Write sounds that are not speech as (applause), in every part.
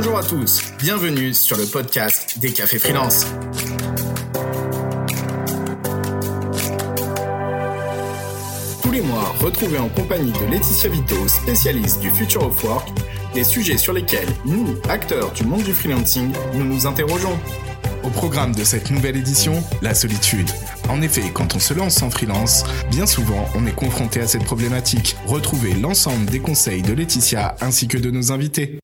Bonjour à tous, bienvenue sur le podcast des cafés freelance. Tous les mois, retrouvez en compagnie de Laetitia Vito, spécialiste du Future of Work, des sujets sur lesquels nous, acteurs du monde du freelancing, nous nous interrogeons. Au programme de cette nouvelle édition, la solitude. En effet, quand on se lance en freelance, bien souvent on est confronté à cette problématique. Retrouvez l'ensemble des conseils de Laetitia ainsi que de nos invités.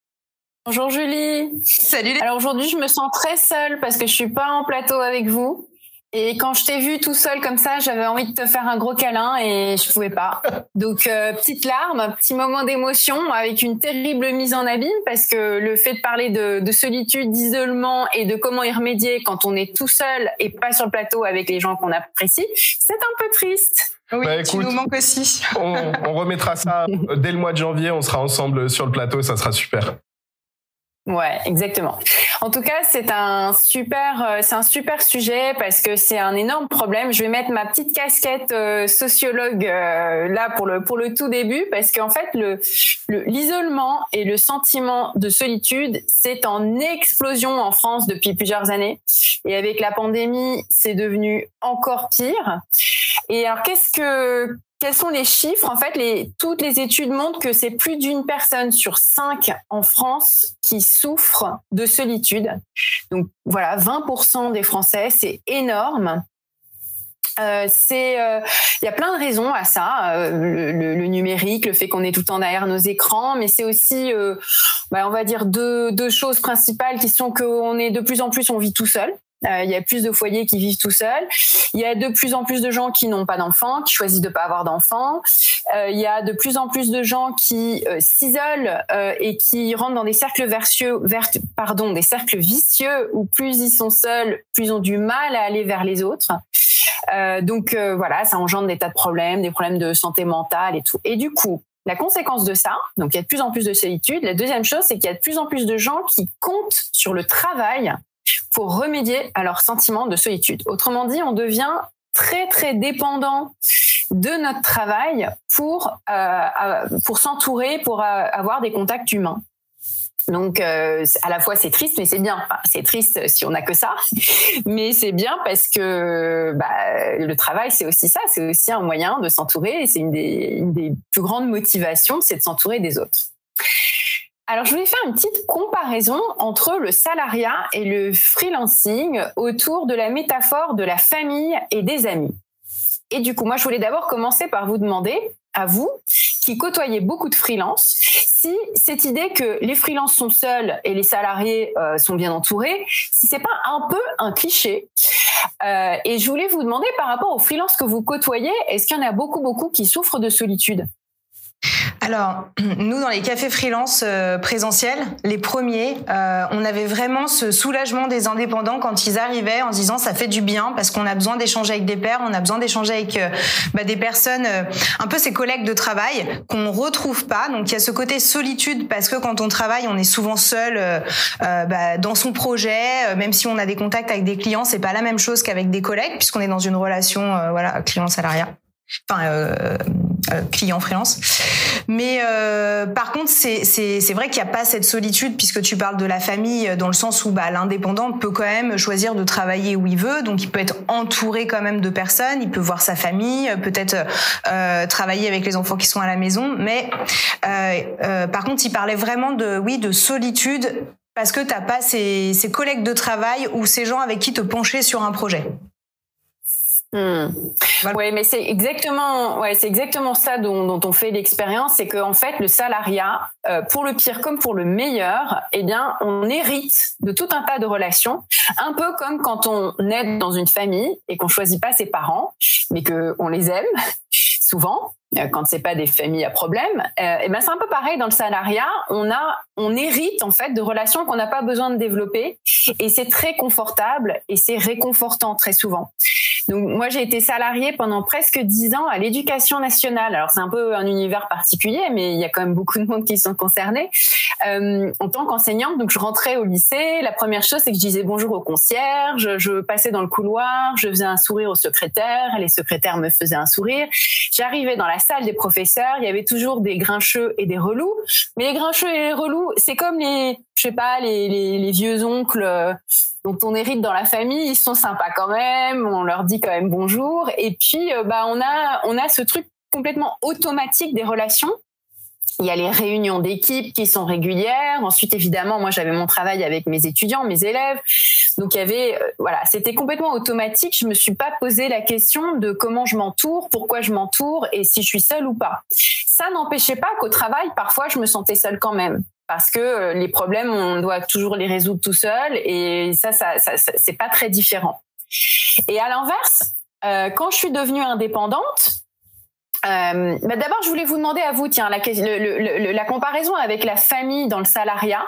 Bonjour Julie. Salut. Alors aujourd'hui, je me sens très seule parce que je suis pas en plateau avec vous. Et quand je t'ai vu tout seul comme ça, j'avais envie de te faire un gros câlin et je pouvais pas. (laughs) Donc euh, petite larme, petit moment d'émotion avec une terrible mise en abîme parce que le fait de parler de, de solitude, d'isolement et de comment y remédier quand on est tout seul et pas sur le plateau avec les gens qu'on apprécie, c'est un peu triste. Oui, bah, tu nous manques aussi. on, on remettra ça (laughs) dès le mois de janvier. On sera ensemble sur le plateau, ça sera super. Ouais, exactement. En tout cas, c'est un super, euh, c'est un super sujet parce que c'est un énorme problème. Je vais mettre ma petite casquette euh, sociologue euh, là pour le pour le tout début parce qu'en fait le l'isolement et le sentiment de solitude c'est en explosion en France depuis plusieurs années et avec la pandémie c'est devenu encore pire. Et alors qu'est-ce que quels sont les chiffres? En fait, toutes les études montrent que c'est plus d'une personne sur cinq en France qui souffre de solitude. Donc voilà, 20% des Français, c'est énorme. Euh, c'est, euh, il y a plein de raisons à ça, euh, le, numérique, le fait qu'on est tout le temps derrière nos écrans, mais c'est aussi, euh, bah, on va dire deux, deux choses principales qui sont qu'on est de plus en plus, on vit tout seul. Euh, il y a plus de foyers qui vivent tout seuls. Il y a de plus en plus de gens qui n'ont pas d'enfants, qui choisissent de pas avoir d'enfants. Euh, il y a de plus en plus de gens qui euh, s'isolent et qui rentrent dans des cercles vertueux, pardon, des cercles vicieux où plus ils sont seuls, plus ils ont du mal à aller vers les autres. donc voilà, ça engendre des tas de problèmes, des problèmes de santé mentale et tout. Et du coup, la conséquence de ça, donc il y a de plus en plus de solitude. La deuxième chose, c'est qu'il y a de plus en plus de gens qui comptent sur le travail pour remédier à leur sentiment de solitude. Autrement dit, on devient très très dépendant de notre travail pour euh, pour s'entourer, pour euh, avoir des contacts humains. Donc euh, à la fois c'est triste, mais c'est bien. c'est triste si on n'a que ça, mais c'est bien parce que bah, le travail c'est aussi ça, c'est aussi un moyen de s'entourer. Et c'est une des, une des plus grandes motivations, c'est de s'entourer des autres. Alors, je voulais faire une petite comparaison entre le salariat et le freelancing autour de la métaphore de la famille et des amis. Et du coup, moi, je voulais d'abord commencer par vous demander, à vous, qui côtoyez beaucoup de freelance, si cette idée que les freelances sont seuls et les salariés euh, sont bien entourés, si c'est pas un peu un cliché. Euh, et je voulais vous demander par rapport aux freelances que vous côtoyez, est-ce qu'il y en a beaucoup, beaucoup qui souffrent de solitude? Alors, (clears throat) nous, dans les cafés freelance euh, présentiels, les premiers, euh, on avait vraiment ce soulagement des indépendants quand ils arrivaient en disant ça fait du bien parce qu'on a besoin d'échanger avec des pairs, on a besoin d'échanger avec euh, bah, des personnes, un peu ses collègues de travail qu'on retrouve pas. Donc, il y a ce côté solitude parce que quand on travaille, on est souvent seul bah, dans son projet, même si on a des contacts avec des clients, c'est pas la même chose qu'avec des collègues puisqu'on est dans une relation voilà client-salariat enfin euh, euh, client freelance. Mais euh, par contre, c'est vrai qu'il n'y a pas cette solitude puisque tu parles de la famille dans le sens où bah, l'indépendant peut quand même choisir de travailler où il veut, donc il peut être entouré quand même de personnes, il peut voir sa famille, peut-être euh, travailler avec les enfants qui sont à la maison. Mais euh, par contre, il parlait vraiment de oui de solitude parce que t'as pas ces, ces collègues de travail ou ces gens avec qui te pencher sur un projet. Hmm. Oui, mais c'est exactement, ouais, c'est exactement ça dont, dont on fait l'expérience, c'est qu'en fait, le salariat, euh, pour le pire comme pour le meilleur, eh bien, on hérite de tout un tas de relations, un peu comme quand on naît dans une famille et qu'on choisit pas ses parents, mais que on les aime (laughs) souvent quand c'est pas des familles à problème. Euh, et ben c'est un peu pareil dans le salariat. On a, on hérite en fait de relations qu'on n'a pas besoin de développer, et c'est très confortable et c'est réconfortant très souvent. Donc moi j'ai été salariée pendant presque dix ans à l'éducation nationale. Alors c'est un peu un univers particulier, mais il y a quand même beaucoup de monde qui sont concernés. euh, en tant qu'enseignante. Donc je rentrais au lycée. La première chose, c'est que je disais bonjour au concierge. Je passais dans le couloir, je faisais un sourire au secrétaire. Les secrétaires me faisaient un sourire. J'arrivais dans la salle des professeurs. Il y avait toujours des grincheux et des relous. Mais les grincheux et les relous, c'est comme les, je sais pas, les, les, vieux oncles euh, dont on hérite dans la famille. Ils sont sympas quand même. On leur dit quand même bonjour. Et puis, euh, bah, on a, on a ce truc complètement automatique des relations il y a les réunions d'équipe qui sont régulières. Ensuite, évidemment, moi, j'avais mon travail avec mes étudiants, mes élèves. Donc, il y avait, euh, voilà, c'était complètement automatique. Je me suis pas posé la question de comment je m'entoure, pourquoi je m'entoure et si je suis seule ou pas. Ça n'empêchait pas qu'au travail, parfois, je me sentais seule quand même. Parce que euh, les problèmes, on doit toujours les résoudre tout seul et ça, ça, ça, c'est pas très différent. Et à l'inverse, euh, quand je suis devenue indépendante, euh, bah D'abord, je voulais vous demander à vous, tiens, la, comparaison avec la famille dans le salariat.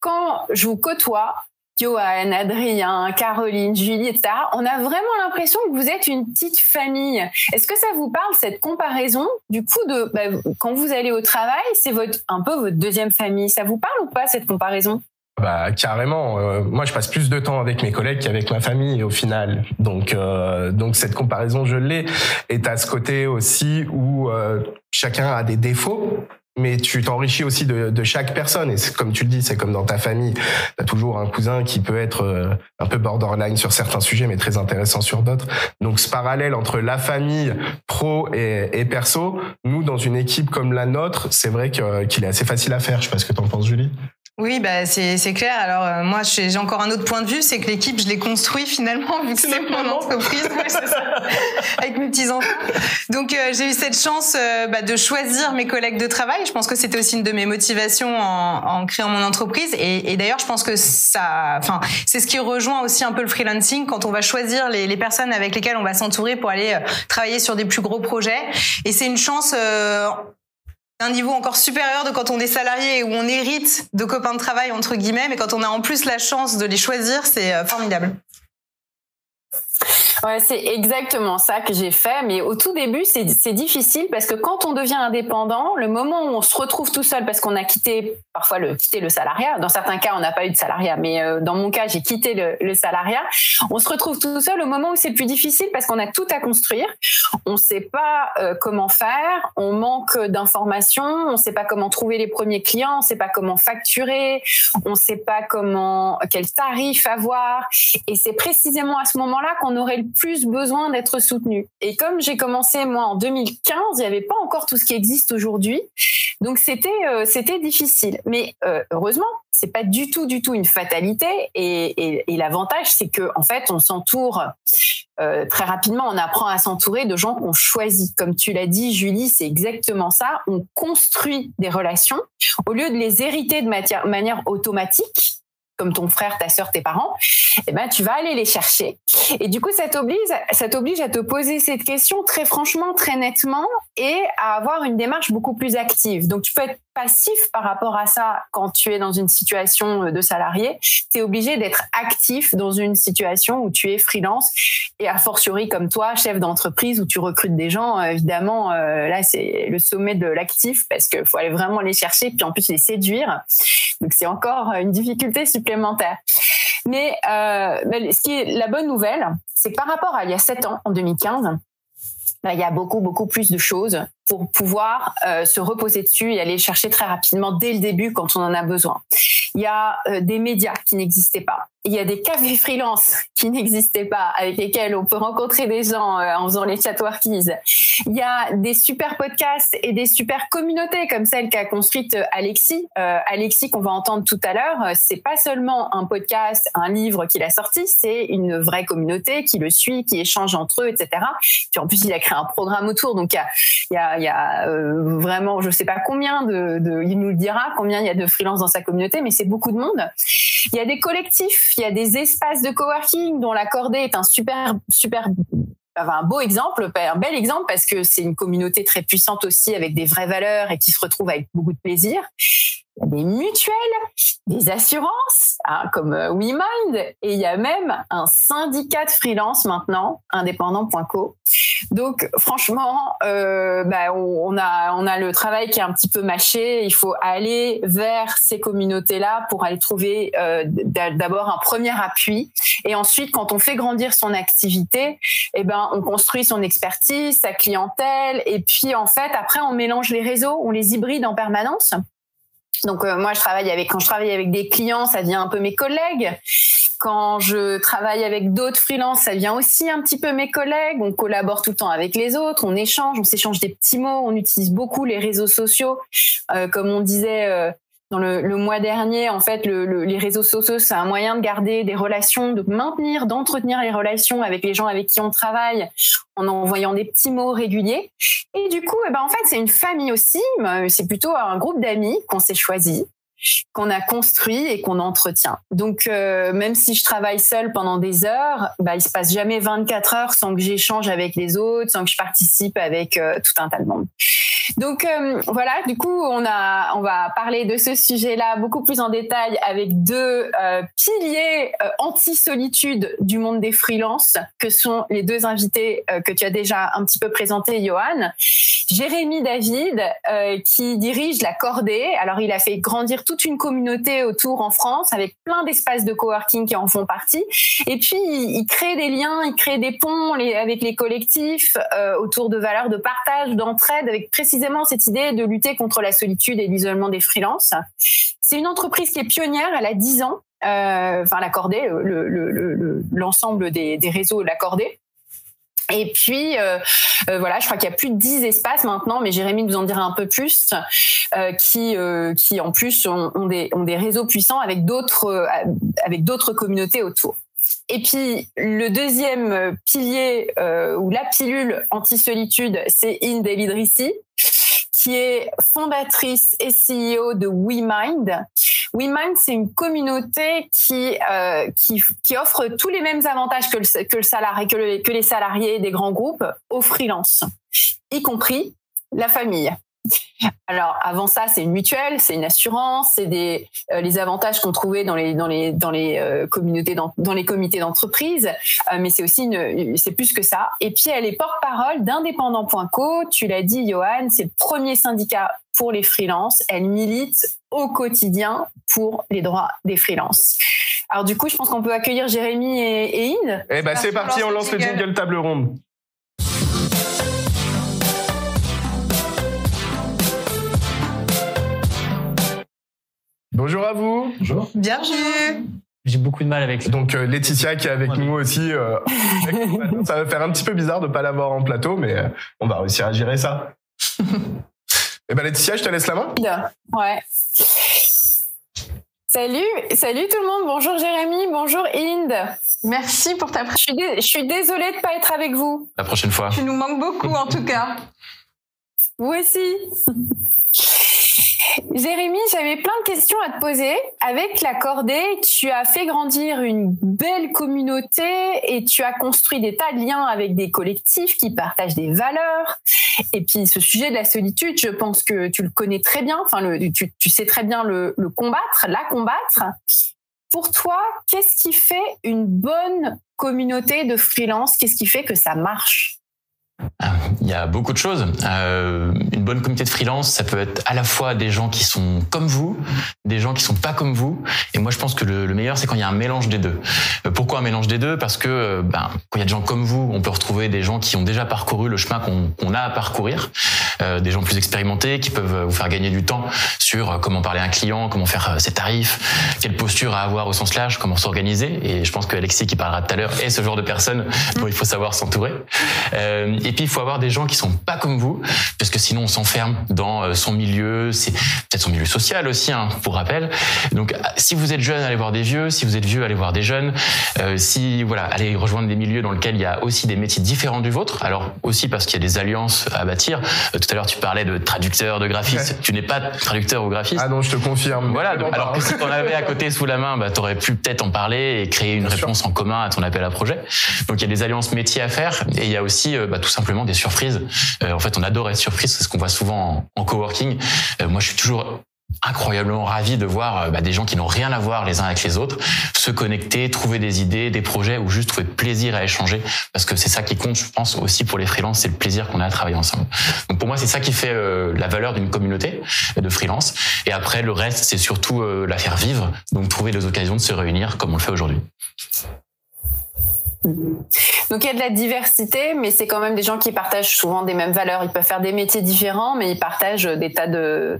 Quand je vous côtoie, Johan, Adrien, Caroline, Julie, etc., on a vraiment l'impression que vous êtes une petite famille. Est-ce que ça vous parle, cette comparaison? Du coup, de bah, quand vous allez au travail, c'est un peu votre deuxième famille. Ça vous parle ou pas, cette comparaison? Bah carrément. Euh, moi, je passe plus de temps avec mes collègues qu'avec ma famille au final. Donc, euh, donc cette comparaison, je l'ai. Et à ce côté aussi où euh, chacun a des défauts, mais tu t'enrichis aussi de, de, chaque personne. Et comme tu le dis, c'est comme dans ta famille. Tu as toujours un cousin qui peut être un peu borderline sur certains sujets, mais très intéressant sur d'autres. Donc ce parallèle entre la famille pro et, et perso, nous, dans une équipe comme la nôtre, c'est vrai qu'il est assez facile à faire. Je sais pas ce que tu en penses, Julie. Oui, bah c'est clair. Alors euh, moi, j'ai encore un autre point de vue, c'est que l'équipe, je l'ai construit finalement (laughs) vu que c'est mon entreprise, (laughs) avec mes petits enfants. Donc euh, j'ai eu cette chance euh, bah, de choisir mes collègues de travail. Je pense que c'était aussi une de mes motivations en, en créant mon entreprise. Et, et d'ailleurs, je pense que ça, enfin, c'est ce qui rejoint aussi un peu le freelancing quand on va choisir les, les personnes avec lesquelles on va s'entourer pour aller travailler sur des plus gros projets. Et c'est une chance un niveau encore supérieur de quand on est salarié et où on hérite de copains de travail entre guillemets, mais quand on a en plus la chance de les choisir, c'est euh, formidable. Ouais, c'est exactement ça que j'ai fait. Mais au tout début, c'est difficile parce que quand on devient indépendant, le moment où on se retrouve tout seul parce qu'on a quitté parfois le quitté le salariat. Dans certains cas, on n'a pas eu de salariat, mais euh, dans mon cas, j'ai quitté le, salariat. On se retrouve tout seul au moment où c'est le plus difficile parce qu'on a tout à construire. On ne sait pas euh, comment faire. On manque d'informations. On ne sait pas comment trouver les premiers clients. On ne sait pas comment facturer. On ne sait pas comment quel tarif avoir. Et c'est précisément à ce moment-là qu'on aurait le plus besoin d'être soutenu. Et comme j'ai commencé moi en 2015, il n'y avait pas encore tout ce qui existe aujourd'hui. Donc c'était euh, c'était difficile, mais euh, heureusement, c'est pas du tout du tout une fatalité. Et, l'avantage, c'est que en fait, on s'entoure euh, très rapidement. On apprend à s'entourer de gens qu'on choisit. Comme tu l'as dit, Julie, c'est exactement ça. On construit des relations au lieu de les hériter de manière automatique comme ton frère, ta sœur, tes parents, eh ben tu vas aller les chercher. Et du coup, ça t'oblige, ça t'oblige à te poser cette question très franchement, très nettement, et à avoir une démarche beaucoup plus active. Donc, tu peux être passif par rapport à ça quand tu es dans une situation euh, de salarié. Tu es obligé d'être actif dans une situation où tu es freelance et a fortiori comme toi, chef d'entreprise où tu recrutes des gens. Euh, évidemment, euh, là, c'est le sommet de l'actif parce qu'il faut aller vraiment les chercher puis en plus les séduire. Donc, c'est encore une difficulté supplémentaire. Mais euh, ce qui est la bonne nouvelle, c'est que par rapport à il y a sept ans, en 2015, bah, il y a beaucoup, beaucoup plus de choses pour pouvoir euh, se reposer dessus et aller chercher très rapidement dès le début quand on en a besoin. Il y a euh, des médias qui n'existaient pas. Il y a des cafés freelance qui n'existaient pas, avec lesquels on peut rencontrer des gens euh, en faisant les chat workies. Il y a des super podcasts et des super communautés comme celle qu'a construite Alexis. Alexis qu'on va entendre tout à l'heure, c'est pas seulement un podcast, un livre qu'il a sorti, c'est une vraie communauté qui le suit, qui échange entre eux, etc. Puis en plus, il a créé un programme autour, donc il y a, euh, vraiment, je sais pas combien de, il nous le dira, combien il y a de freelance dans sa communauté, mais c'est beaucoup de monde. Il y a des collectifs, il y a des espaces de coworking dont la Cordée est un super, super un beau exemple, un bel exemple parce que c'est une communauté très puissante aussi avec des vraies valeurs et qui se retrouve avec beaucoup de plaisir. Il y a des mutuelles, des assurances, hein, comme euh, WeMind, et il y a même un syndicat de freelance maintenant, indépendant.co. Donc franchement, euh, bah, on, a on a le travail qui est un petit peu mâché. Il faut aller vers ces communautés-là pour aller trouver euh, d'abord un premier appui, et ensuite quand on fait grandir son activité, eh ben on construit son expertise, sa clientèle, et puis en fait après on mélange les réseaux, on les hybride en permanence. Donc euh, moi je travaille avec quand je travaille avec des clients, ça devient un peu mes collègues. Quand je travaille avec d'autres freelances, ça devient aussi un petit peu mes collègues. On collabore tout le temps avec les autres, on échange, on s'échange des petits mots, on utilise beaucoup les réseaux sociaux. Euh, comme on disait euh, dans le, le, mois dernier, en fait, le, les réseaux sociaux, c'est un moyen de garder des relations, de maintenir, d'entretenir les relations avec les gens avec qui on travaille en envoyant des petits mots réguliers. Et du coup, eh ben, en fait, c'est une famille aussi. C'est plutôt un groupe d'amis qu'on s'est choisi qu'on a construit et qu'on entretient. Donc euh, même si je travaille seule pendant des heures, bah il se passe jamais 24 heures sans que j'échange avec les autres, sans que je participe avec euh, tout un tas de monde. Donc euh, voilà, du coup, on a, on va parler de ce sujet-là beaucoup plus en détail avec deux piliers anti-solitude du monde des freelances, que sont les deux invités que tu as déjà un petit peu présentés, Johan. Jérémy David, qui dirige la Cordée. Alors, il a fait grandir toute une communauté autour en France avec plein d'espaces de coworking qui en font partie. Et puis, il, crée des liens, il crée des ponts avec les collectifs autour de valeurs de partage, d'entraide, avec précisément cette idée de lutter contre la solitude et l'isolement des freelances. C'est une entreprise qui est pionnière, elle a 10 ans, euh, enfin l'accordé, l'ensemble le, des, des réseaux l'accordé. Et puis euh, euh, voilà, je crois qu'il y a plus de 10 espaces maintenant, mais Jérémy nous en dira un peu plus, euh, qui euh, qui en plus ont, des ont des réseaux puissants avec d'autres euh, avec d'autres communautés autour. Et puis le deuxième pilier ou la pilule anti-solitude, c'est Inde Elidrissi, est fondatrice et CEO de WeMind. WeMind, c'est une communauté qui, euh, qui, offre tous les mêmes avantages que, le, salarié, les salariés des grands groupes aux freelances, y compris la famille. (laughs) Alors avant ça, c'est une mutuelle, c'est une assurance, c'est des euh, les avantages qu'on trouvait dans les dans les dans les euh, communautés dans, dans, les comités d'entreprise, euh, mais c'est aussi une c'est plus que ça. Et puis elle est porte-parole d'indépendant.co. Tu l'as dit, Johan, c'est le premier syndicat pour les freelances. Elle milite au quotidien pour les droits des freelances. Alors du coup, je pense qu'on peut accueillir Jérémy et, et Inde. Eh ben c'est parti, on lance le jingle table ronde. Bonjour à vous. Bonjour. Bienvenue. J'ai beaucoup de mal avec. Donc euh, Laetitia qui est avec nous aussi. Euh, (laughs) ça va faire un petit peu bizarre de pas l'avoir en plateau, mais euh, on va réussir à gérer ça. (laughs) Eh ben Laetitia, je te laisse la main. Ouais. Salut, salut tout le monde. Bonjour Jérémy, bonjour Inde. Merci pour ta présence. Je, je suis désolée de pas être avec vous. La prochaine fois. Tu nous manques beaucoup en tout cas. Vous aussi. Jérémy, j'avais plein de questions à te poser. Avec la cordée, tu as fait grandir une belle communauté et tu as construit des tas de liens avec des collectifs qui partagent des valeurs. Et puis ce sujet de la solitude, je pense que tu le connais très bien. Enfin, tu, sais très bien le, le combattre, la combattre. Pour toi, qu'est-ce qui fait une bonne communauté de freelance? Qu'est-ce qui fait que ça marche? Il y a beaucoup de choses. Euh, une bonne communauté de freelance, ça peut être à la fois des gens qui sont comme vous, des gens qui sont pas comme vous. Et moi, je pense que le, le meilleur, c'est quand il y a un mélange des deux. Euh, pourquoi un mélange des deux? Parce que euh, ben, quand il y a des gens comme vous, on peut retrouver des gens qui ont déjà parcouru le chemin qu'on a à parcourir, des gens plus expérimentés qui peuvent vous faire gagner du temps sur comment parler à un client, comment faire ses tarifs, quelle posture à avoir au sens large, comment s'organiser. Et je pense que Alexis, qui parlera tout à l'heure, est ce genre de personne dont il faut savoir s'entourer. Et puis, il faut avoir des gens qui sont pas comme vous, parce que sinon on s'enferme dans euh, son milieu, c'est peut-être son milieu social aussi, hein, pour rappel. Donc, si vous êtes jeune, allez voir des vieux. Si vous êtes vieux, allez voir des jeunes. Euh, si voilà, allez rejoindre des milieux dans lesquels il y a aussi des métiers différents du vôtre. Alors aussi parce qu'il y a des alliances à bâtir. Euh, tout à l'heure, tu parlais de traducteur, de graphiste. Tu n'es pas traducteur ou graphiste. Ah non, je te confirme. Voilà. Donc, alors que si tu en avais à côté sous la main, bah, tu aurais pu peut-être en parler et créer une réponse en commun à ton appel à projet. Donc il y a des alliances métiers à faire et il y a aussi bah, tout simplement des surprises. Euh, en fait, on adore être surprise, c'est ce qu'on voit souvent en, coworking. Euh, moi, je suis toujours incroyablement ravi de voir euh, bah, des gens qui n'ont rien à voir les uns avec les autres se connecter, trouver des idées, des projets ou juste trouver plaisir à échanger parce que c'est ça qui compte, je pense aussi pour les freelances, c'est le plaisir qu'on a à travailler ensemble. Donc pour moi, c'est ça qui fait la valeur d'une communauté de freelance. Et après, le reste, c'est surtout la faire vivre, donc trouver des occasions de se réunir comme on le fait aujourd'hui. Donc il y a de la diversité, mais c'est quand même des gens qui partagent souvent des mêmes valeurs. Ils peuvent faire des métiers différents, mais ils partagent des tas de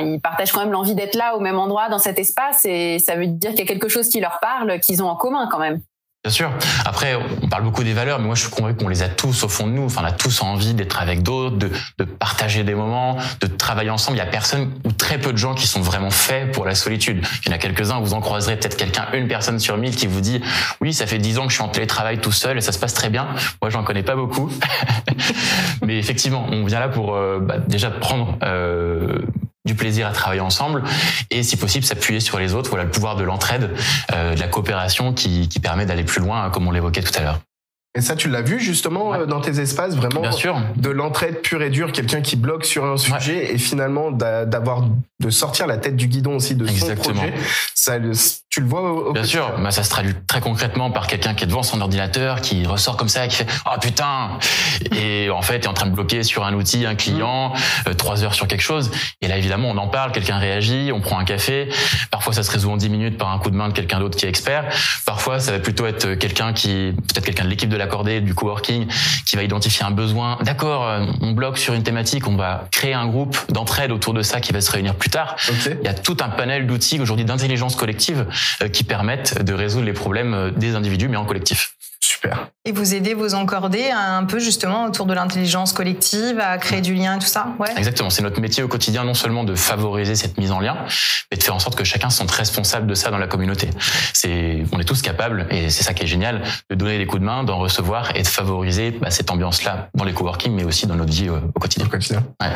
ils partagent quand même l'envie d'être là au même endroit dans cet espace et ça veut dire qu'il y a quelque chose qui leur parle, qu'ils ont en commun quand même. Bien sûr. Après, on parle beaucoup des valeurs, mais moi je suis convaincu qu'on les a tous au fond de nous. Enfin, on a tous envie d'être avec d'autres, de, de, partager des moments, de travailler ensemble. Il y a personne ou très peu de gens qui sont vraiment faits pour la solitude. Il y en a quelques-uns, vous en croiserez peut-être quelqu'un, une personne sur mille qui vous dit oui, ça fait dix ans que je suis en télétravail tout seul et ça se passe très bien. Moi, j'en connais pas beaucoup, (laughs) mais effectivement, on vient là pour euh, bah, déjà prendre euh, du plaisir à travailler ensemble et si possible s'appuyer sur les autres. Voilà le pouvoir de l'entraide, euh, de la coopération qui, qui permet d'aller plus loin, comme on l'évoquait tout à l'heure. Et ça, tu l'as vu justement euh, dans tes espaces, vraiment Bien sûr. de l'entraide pure et dure, quelqu'un qui bloque sur un sujet et finalement d'avoir de sortir la tête du guidon aussi de Exactement. son projet. Ça, tu le vois au, au Bien sûr, bah, ça se traduit très concrètement par quelqu'un qui est devant son ordinateur, qui ressort comme ça, qui fait oh putain et en fait est en train de bloquer sur un outil, un client, euh, trois heures sur quelque chose. Et là évidemment on en parle, quelqu'un réagit, on prend un café. Parfois ça se résout en dix minutes par un coup de main de quelqu'un d'autre qui est expert. Parfois ça va plutôt être quelqu'un qui peut-être quelqu'un de l'équipe de l'accordé, du coworking, qui va identifier un besoin. D'accord, euh, on bloque sur une thématique, on va créer un groupe d'entraide autour de ça qui va se réunir plus tard. Okay. Il y a tout un panel d'outils aujourd'hui d'intelligence collective euh, qui permettent de résoudre les problèmes euh, des individus, mais en collectif. Super. Et vous aidez vos encordés un peu justement autour de l'intelligence collective, à créer du lien et tout ça? Ouais. Exactement. C'est notre métier au quotidien, non seulement de favoriser cette mise en lien, mais de faire en sorte que chacun se sente responsable de ça dans la communauté. C'est, on est tous capables, et c'est ça qui est génial, de donner des coups de main, d'en recevoir et de favoriser bah, cette ambiance-là dans les coworking, mais aussi dans notre vie euh, au quotidien. Au quotidien. Ouais.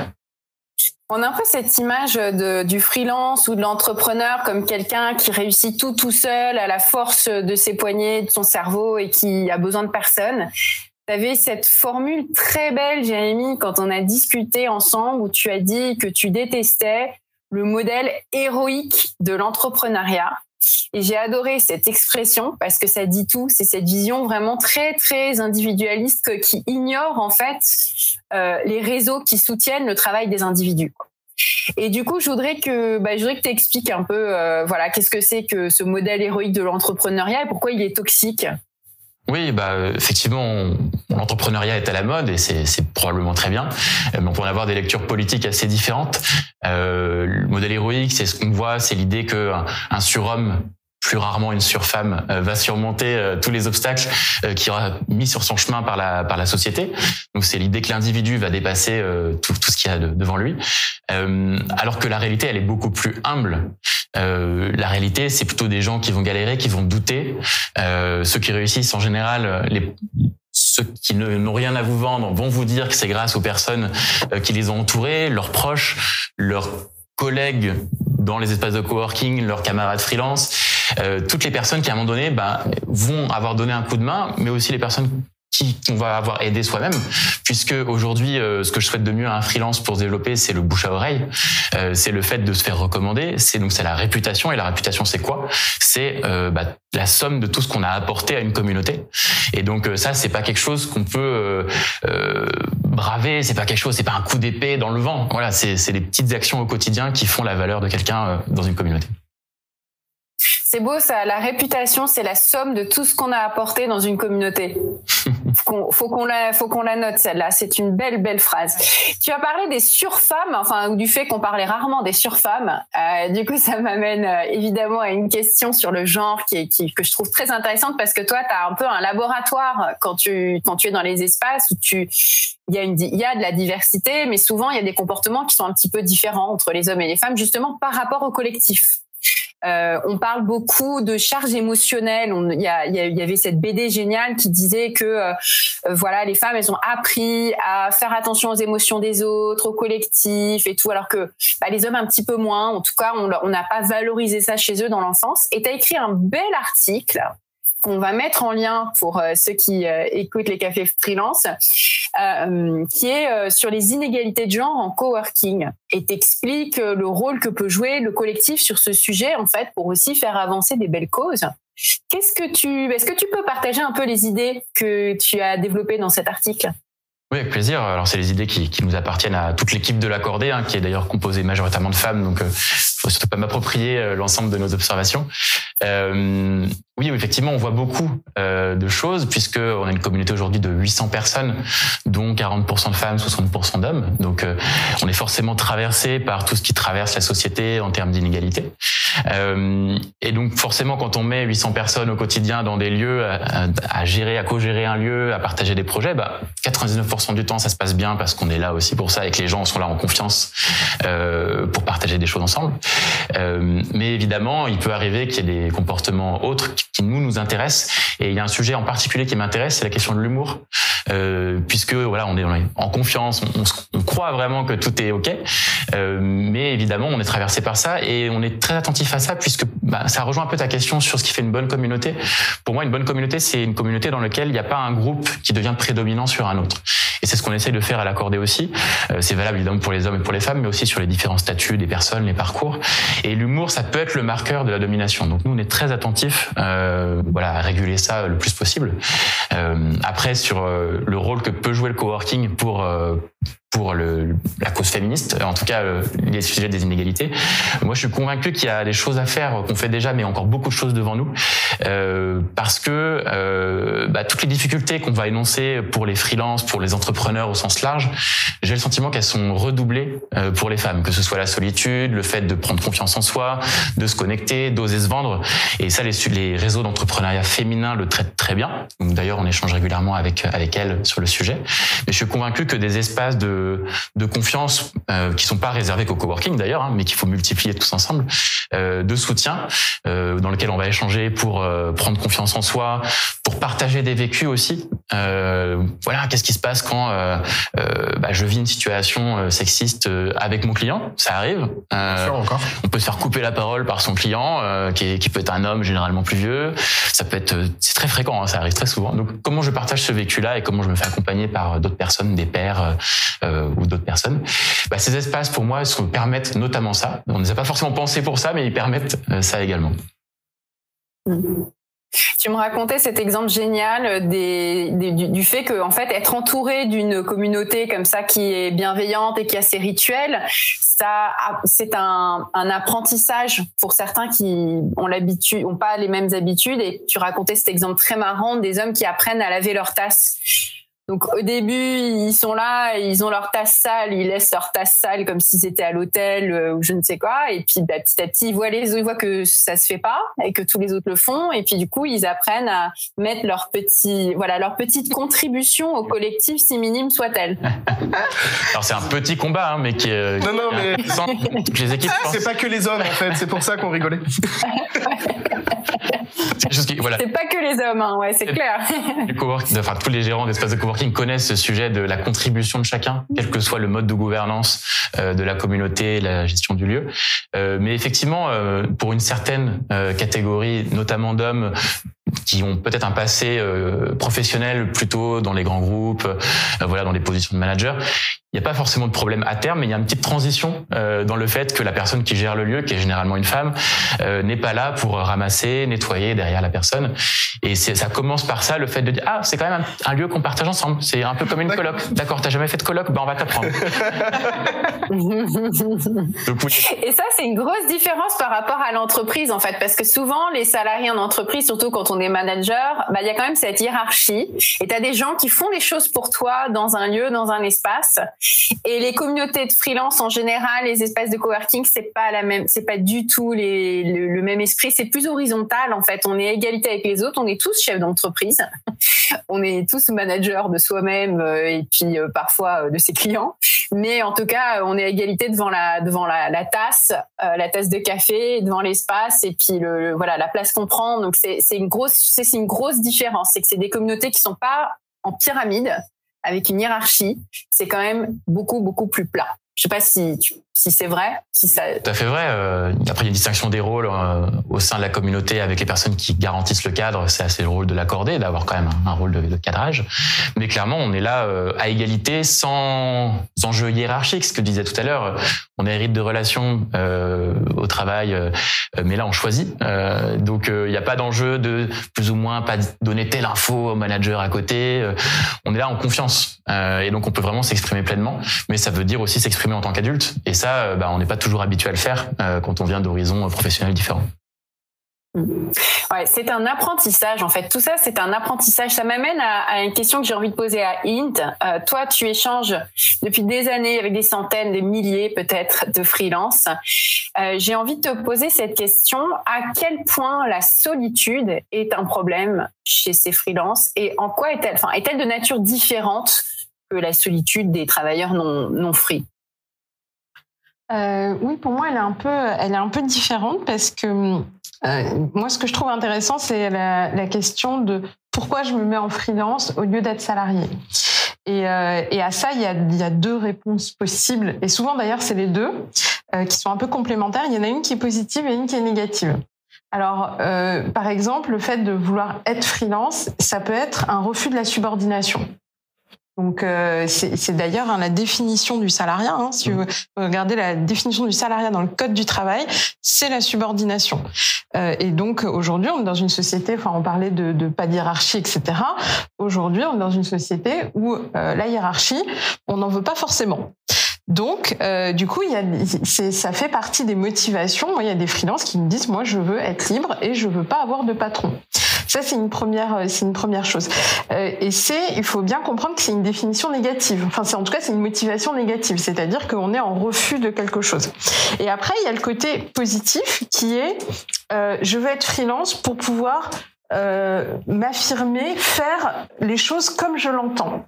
On a un peu cette image de, du freelance ou de l'entrepreneur comme quelqu'un qui réussit tout tout seul à la force de ses poignets, de son cerveau et qui a besoin de personne. Tu avais cette formule très belle, Jérémy, quand on a discuté ensemble où tu as dit que tu détestais le modèle héroïque de l'entrepreneuriat. Et j'ai adoré cette expression parce que ça dit tout. C'est cette vision vraiment très très individualiste qui ignore en fait euh, les réseaux qui soutiennent le travail des individus. Et du coup, je voudrais que, bah, tu expliques un peu, euh, voilà, qu'est-ce que c'est que ce modèle héroïque de l'entrepreneuriat et pourquoi il est toxique? Oui, bah effectivement, l'entrepreneuriat est à la mode et c'est probablement très bien. Mais on peut en avoir des lectures politiques assez différentes. Euh, le modèle héroïque, c'est ce qu'on voit, c'est l'idée que un surhomme plus rarement une surfemme euh, va surmonter euh, tous les obstacles euh, qui aura mis sur son chemin par la par la société. Donc c'est l'idée que l'individu va dépasser tout, tout ce qu'il y a de, devant lui, alors que la réalité elle est beaucoup plus humble. la réalité c'est plutôt des gens qui vont galérer, qui vont douter. ceux qui réussissent en général, les ceux qui n'ont rien à vous vendre vont vous dire que c'est grâce aux personnes qui les ont entourés, leurs proches, leurs collègues dans les espaces de coworking, leurs camarades freelance, euh, toutes les personnes qui à un moment donné bah, vont avoir donné un coup de main, mais aussi les personnes qui qu'on va avoir aidé soi-même, puisque aujourd'hui, euh, ce que je souhaite de mieux à un freelance pour se développer, c'est le bouche à oreille, euh, c'est le fait de se faire recommander, c'est donc c'est la réputation. Et la réputation, c'est quoi? C'est euh, bah, la somme de tout ce qu'on a apporté à une communauté. Et donc ça, c'est pas quelque chose qu'on peut braver, c'est pas quelque chose, c'est pas un coup d'épée dans le vent. Voilà, c'est c'est des petites actions au quotidien qui font la valeur de quelqu'un dans une communauté. C'est beau ça, la réputation, c'est la somme de tout ce qu'on a apporté dans une communauté. (laughs) faut qu'on la, faut qu'on la note celle-là. C'est une belle, belle phrase. Tu as parlé des surfemmes, enfin du fait qu'on parlait rarement des surfemmes. Euh, du coup, ça m'amène euh, évidemment à une question sur le genre qui, qui que je trouve très intéressante parce que toi, tu as un peu un laboratoire quand tu quand tu es dans les espaces où tu il y a une il y a de la diversité, mais souvent il y a des comportements qui sont un petit peu différents entre les hommes et les femmes, justement par rapport au collectif. Euh, on parle beaucoup de charge émotionnelle. Il y, avait cette BD géniale qui disait que euh, voilà, les femmes, elles ont appris à faire attention aux émotions des autres, au collectif et tout, alors que bah, les hommes un petit peu moins. En tout cas, on n'a pas valorisé ça chez eux dans l'enfance. Et tu as écrit un bel article qu'on va mettre en lien pour ceux qui écoutent les cafés freelance, qui est sur les inégalités de genre en coworking et t'explique le rôle que peut jouer le collectif sur ce sujet en fait pour aussi faire avancer des belles causes. Qu'est-ce que tu, est-ce que tu peux partager un peu les idées que tu as développées dans cet article? Oui, avec plaisir. Alors, c'est les idées qui, nous appartiennent à toute l'équipe de l'accordé, hein, qui est d'ailleurs composée majoritairement de femmes. Donc, euh, faut surtout pas m'approprier euh, l'ensemble de nos observations. Euh, oui, effectivement, on voit beaucoup euh, de choses puisque on a une communauté aujourd'hui de 800 personnes, dont 40% de femmes, 60% d'hommes. Donc, euh, on est forcément traversé par tout ce qui traverse la société en termes d'inégalité. Et donc, forcément, quand on met 800 personnes au quotidien dans des lieux à, gérer, à co-gérer un lieu, à partager des projets, bah, 99% du temps, ça se passe bien parce qu'on est là aussi pour ça et que les gens sont là en confiance pour partager des choses ensemble. Euh, mais évidemment, il peut arriver qu'il y ait des comportements autres qui nous nous intéresse. Et il y a un sujet en particulier qui m'intéresse, c'est la question de l'humour, euh, puisque voilà, on est, en confiance, on, croit vraiment que tout est ok, euh, mais évidemment, on est traversé par ça et on est très attentif à ça, puisque bah, ça rejoint un peu ta question sur ce qui fait une bonne communauté. Pour moi, une bonne communauté, c'est une communauté dans laquelle il n'y a pas un groupe qui devient prédominant sur un autre. Et c'est ce qu'on essaye de faire à l'accordé aussi. Euh, c'est valable évidemment pour les hommes et pour les femmes, mais aussi sur les différents statuts des personnes, les parcours. Et l'humour, ça peut être le marqueur de la domination. Donc nous, on est très attentifs, euh, voilà, à réguler ça le plus possible. Euh, après, sur euh, le rôle que peut jouer le coworking pour euh, pour le, la cause féministe, en tout cas euh, les sujets des inégalités. Moi, je suis convaincu qu'il y a des choses à faire qu'on fait déjà, mais encore beaucoup de choses devant nous, euh, parce que euh, bah, toutes les difficultés qu'on va énoncer pour les freelances, pour les entrepreneurs au sens large, j'ai le sentiment qu'elles sont redoublées euh, pour les femmes, que ce soit la solitude, le fait de prendre confiance en soi, de se connecter, d'oser se vendre, et ça, les, réseaux d'entrepreneuriat féminin le traitent très bien. D'ailleurs, on échange régulièrement avec avec elles sur le sujet. Mais je suis convaincu que des espaces de de, confiance euh, qui sont pas réservés qu'au coworking d'ailleurs, hein, mais qu'il faut multiplier tous ensemble, euh, de soutien euh, dans lequel on va échanger pour euh, prendre confiance en soi, pour partager des vécus aussi. Euh, voilà, qu'est-ce qui se passe quand bah, je vis une situation sexiste avec mon client? Ça arrive. encore. On peut se faire couper la parole par son client, qui, qui, peut être un homme généralement plus vieux. Ça peut être, c'est très fréquent, hein, ça arrive très souvent. Donc, comment je partage ce vécu-là et comment je me fais accompagner par d'autres personnes, des pères, euh, ou d'autres personnes? Bah, ces espaces, pour moi, permettent notamment ça. On ne les a pas forcément pensés pour ça, mais ils permettent euh, ça également. Tu me racontais cet exemple génial des, du, fait que en fait être entouré d'une communauté comme ça qui est bienveillante et qui a ses rituels, ça c'est un, apprentissage pour certains qui ont l'habitude, ont pas les mêmes habitudes. Et tu racontais cet exemple très marrant des hommes qui apprennent à laver leur tasse donc au début, ils sont là, ils ont leur tasse sale, ils laissent leur tasse sale comme s'ils étaient à l'hôtel euh, ou je ne sais quoi. Et puis bah, petit à petit, ils voient les ils voient que ça se fait pas et que tous les autres le font. Et puis du coup, ils apprennent à mettre leur petit voilà leur petite contribution au collectif, si minime soit-elle. (laughs) Alors c'est un petit combat, hein, mais qui est non non mais les équipes. (laughs) C'est pas que les hommes en fait, c'est pour ça qu'on rigolait. (laughs) (laughs) c'est voilà. pas que les hommes, hein, ouais, c'est clair. enfin tous les gérants d'espace de coworking connaissent ce sujet de la contribution de chacun, quel que soit le mode de gouvernance euh, de la communauté, la gestion du lieu. Euh, mais effectivement, euh, pour une certaine catégorie, notamment d'hommes, qui ont peut-être un passé professionnel plutôt dans les grands groupes, voilà, dans des positions de manager, il n'y a pas forcément de problème à terme, mais il y a une petite transition euh, dans le fait que la personne qui gère le lieu, qui est généralement une femme, euh, n'est pas là pour ramasser, nettoyer derrière la personne. Et ça commence par ça, le fait de dire ah c'est quand même un, lieu qu'on partage ensemble. C'est un peu comme une coloc. D'accord, t'as jamais fait de coloc, ben on va t'apprendre. (laughs) Et ça c'est une grosse différence par rapport à l'entreprise en fait, parce que souvent les salariés en entreprise, surtout quand on est manager, bah il y a quand même cette hiérarchie. Et t'as des gens qui font les choses pour toi dans un lieu, dans un espace. Et les communautés de freelance en général, les espaces de coworking, c'est pas la même, c'est pas du tout le, même esprit. C'est plus horizontal en fait. On est égalité avec les autres. On est tous chefs d'entreprise. (laughs) on est tous managers de soi-même euh, et puis euh, parfois euh, de ses clients. Mais en tout cas, on est à égalité devant la devant la, tasse, la tasse de café, devant l'espace et puis voilà la place qu'on prend. Donc c'est c'est une grosse c'est une grosse différence. C'est que c'est des communautés qui sont pas en pyramide avec une hiérarchie, c'est quand même beaucoup, beaucoup plus plat. Je sais pas si tu, si c'est vrai, si ça. Tout à fait vrai. Euh, après, il y a une distinction des rôles euh, au sein de la communauté avec les personnes qui garantissent le cadre. C'est assez le rôle de l'accorder, d'avoir quand même un, rôle de, cadrage. Mais clairement, on est là euh, à égalité, sans enjeu hiérarchique. Ce que je disais tout à l'heure, on hérite de relations au travail, mais là, on choisit. donc, il n'y a pas d'enjeu de plus ou moins pas donner telle info au manager à côté. on est là en confiance, et donc on peut vraiment s'exprimer pleinement. Mais ça veut dire aussi s'exprimer en tant qu'adulte. Et ça euh, bah, on n'est pas toujours habitué à le faire euh, quand on vient d'horizons professionnels différents. Ouais, c'est un apprentissage en fait. Tout ça, c'est un apprentissage. Ça m'amène à, une question que j'ai envie de poser à Int. Euh, toi, tu échanges depuis des années avec des centaines, des milliers peut-être de freelance. j'ai envie de te poser cette question à quel point la solitude est un problème chez ces freelances et en quoi est-elle de nature différente que la solitude des travailleurs non non free? Euh, oui, pour moi, elle est un peu, elle est un peu différente parce que euh, moi, ce que je trouve intéressant, c'est la, question de pourquoi je me mets en freelance au lieu d'être salarié. Et, euh, et, à ça, il y, a, deux réponses possibles. Et souvent, d'ailleurs, c'est les deux qui sont un peu complémentaires. Il y en a une qui est positive et une qui est négative. Alors, par exemple, le fait de vouloir être freelance, ça peut être un refus de la subordination. Donc euh, c'est d'ailleurs hein, la définition du salariat. Hein, si vous regardez la définition du salariat dans le code du travail, c'est la subordination. Euh, et donc aujourd'hui, on est dans une société. Enfin, on parlait de, de pas hiérarchie, etc. Aujourd'hui, on est dans une société où euh, la hiérarchie, on n'en veut pas forcément. Donc, euh, du coup, il y a, ça fait partie des motivations. Moi, il y a des freelances qui me disent, moi, je veux être libre et je veux pas avoir de patron. Ça, c'est une première, euh, c'est une première chose. Euh, et c'est, il faut bien comprendre que c'est une définition négative. Enfin, c'est en tout cas, c'est une motivation négative, c'est-à-dire qu'on est en refus de quelque chose. Et après, il y a le côté positif qui est, euh, je veux être freelance pour pouvoir euh, m'affirmer, faire les choses comme je l'entends.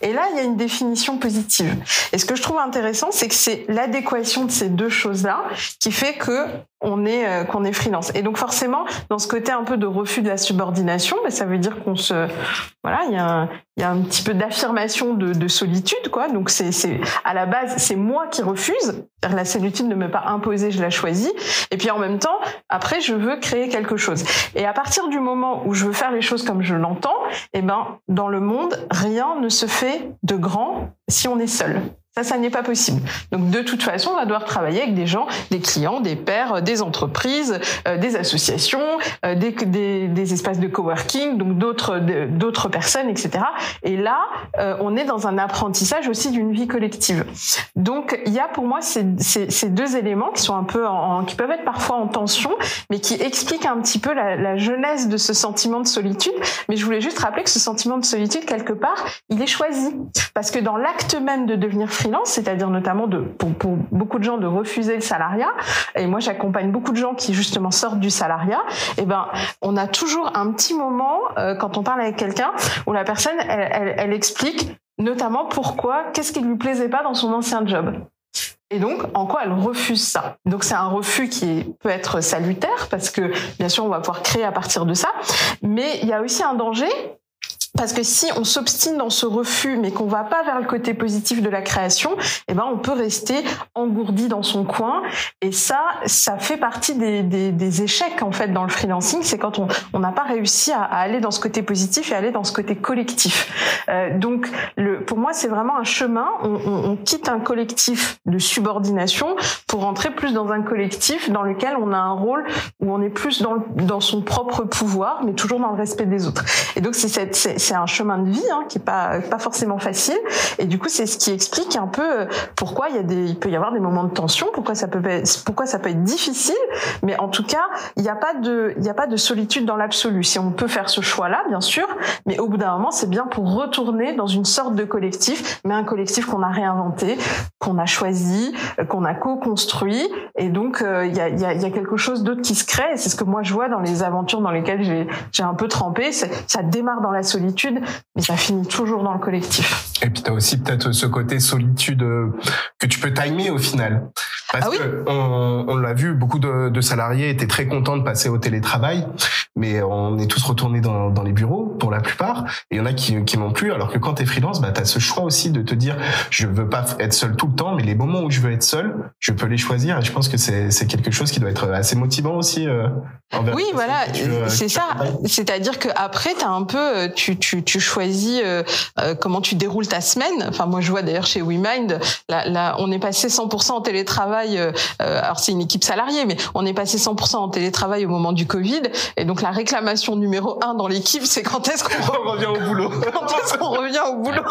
Et là, il y a une définition positive. Et ce que je trouve intéressant, c'est que c'est l'adéquation de ces deux choses-là qui fait que on est euh, qu'on est freelance. Et donc forcément, dans ce côté un peu de refus de la subordination, mais ça veut dire qu'on se voilà, il y a un, il y a un petit peu d'affirmation de, de, solitude quoi. Donc c'est à la base c'est moi qui refuse. La solitude ne me pas imposée, je la choisis. Et puis en même temps, après je veux créer quelque chose. Et à partir du moment où je veux faire les choses comme je l'entends, eh ben dans le monde rien ne se fait de grand si on est seul. Ça, ça n'est pas possible. Donc, de toute façon, on va devoir travailler avec des gens, des clients, des pairs, des entreprises, euh, des associations, euh, des, des, des, espaces de coworking, donc d'autres d'autres personnes, etc. Et là, euh, on est dans un apprentissage aussi d'une vie collective. Donc, il y a pour moi ces, ces, ces, deux éléments qui sont un peu en, qui peuvent être parfois en tension, mais qui expliquent un petit peu la, la genèse de ce sentiment de solitude. Mais je voulais juste rappeler que ce sentiment de solitude, quelque part, il est choisi parce que dans l'acte même de devenir c'est-à-dire notamment de, pour, beaucoup de gens de refuser le salariat. Et moi, j'accompagne beaucoup de gens qui justement sortent du salariat. Et eh ben, on a toujours un petit moment euh, quand on parle avec quelqu'un où la personne, elle, elle, explique notamment pourquoi, qu'est-ce qui lui plaisait pas dans son ancien job. Et donc, en quoi elle refuse ça Donc, c'est un refus qui peut être salutaire parce que, bien sûr, on va pouvoir créer à partir de ça. Mais il y a aussi un danger parce que si on s'obstine dans ce refus, mais qu'on va pas vers le côté positif de la création, eh ben on peut rester engourdi dans son coin. Et ça, ça fait partie des, des, échecs en fait dans le freelancing, c'est quand on n'a pas réussi à, aller dans ce côté positif et aller dans ce côté collectif. Euh, donc, le, pour moi, c'est vraiment un chemin. On, on, quitte un collectif de subordination pour rentrer plus dans un collectif dans lequel on a un rôle où on est plus dans, dans son propre pouvoir, mais toujours dans le respect des autres. Et donc, c'est cette c'est un chemin de vie hein, qui est pas pas forcément facile. Et du coup, c'est ce qui explique un peu euh, pourquoi il y a des, il peut y avoir des moments de tension, pourquoi ça peut pourquoi ça peut être difficile. Mais en tout cas, il n'y a pas de, il a pas de solitude dans l'absolu. Si on peut faire ce choix-là, bien sûr, mais au bout d'un moment, c'est bien pour retourner dans une sorte de collectif, mais un collectif qu'on a réinventé, qu'on a choisi, euh, qu'on a co-construit. Et donc, euh, il y, a, y, a, quelque chose d'autre qui se crée. Et c'est ce que moi je vois dans les aventures dans lesquelles j'ai un peu trempé. Ça démarre dans la solitude mais ça finit toujours dans le collectif. Et puis tu as aussi peut-être ce côté solitude euh, que tu peux timer au final. Parce ah oui que on, on l'a vu, beaucoup de, de, salariés étaient très contents de passer au télétravail, mais on est tous retournés dans, dans les bureaux pour la plupart, et il y en a qui, qui n'ont plus. Alors que quand tu es freelance, bah, tu as ce choix aussi de te dire, je veux pas être seul tout le temps, mais les moments où je veux être seul, je peux les choisir. Et je pense que c'est quelque chose qui doit être assez motivant aussi. Euh, oui, voilà, c'est ça. C'est-à-dire que après, as un peu, euh, tu, tu, tu choisis euh, comment tu déroules ta semaine. Enfin, moi, je vois d'ailleurs chez WeMind, là, là, on est passé 100% en télétravail euh, alors c'est une équipe salariée, mais on est passé 100% en télétravail au moment du Covid. Et donc la réclamation numéro un dans l'équipe, c'est quand est-ce qu'on revient au boulot (laughs) Quand est-ce qu'on revient au boulot?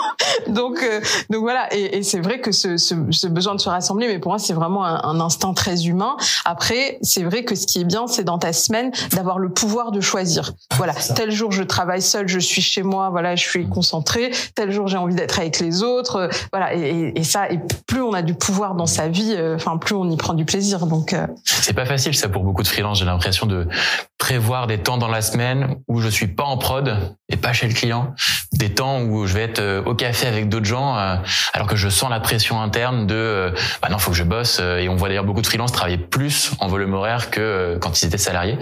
Donc euh, donc voilà. Et, et c'est vrai que ce, ce, ce, besoin de se rassembler, mais pour moi c'est vraiment un, un, instinct très humain. Après, c'est vrai que ce qui est bien, c'est dans ta semaine d'avoir le pouvoir de choisir. Voilà, tel jour je travaille seul, je suis chez moi, voilà, je suis concentré. Tel jour j'ai envie d'être avec les autres, euh, voilà. Et, et, ça, et plus on a du pouvoir dans sa vie, enfin plus on y prend du plaisir. Donc euh. c'est pas facile ça pour beaucoup de freelance. J'ai l'impression de prévoir des temps dans la semaine où je suis pas en prod et pas chez le client, des temps où je vais être euh, au café avec d'autres gens, euh, alors que je sens la pression interne de bah non faut que je bosse. Et on voit d'ailleurs beaucoup de freelance travailler plus en volume horaire que quand ils étaient salariés.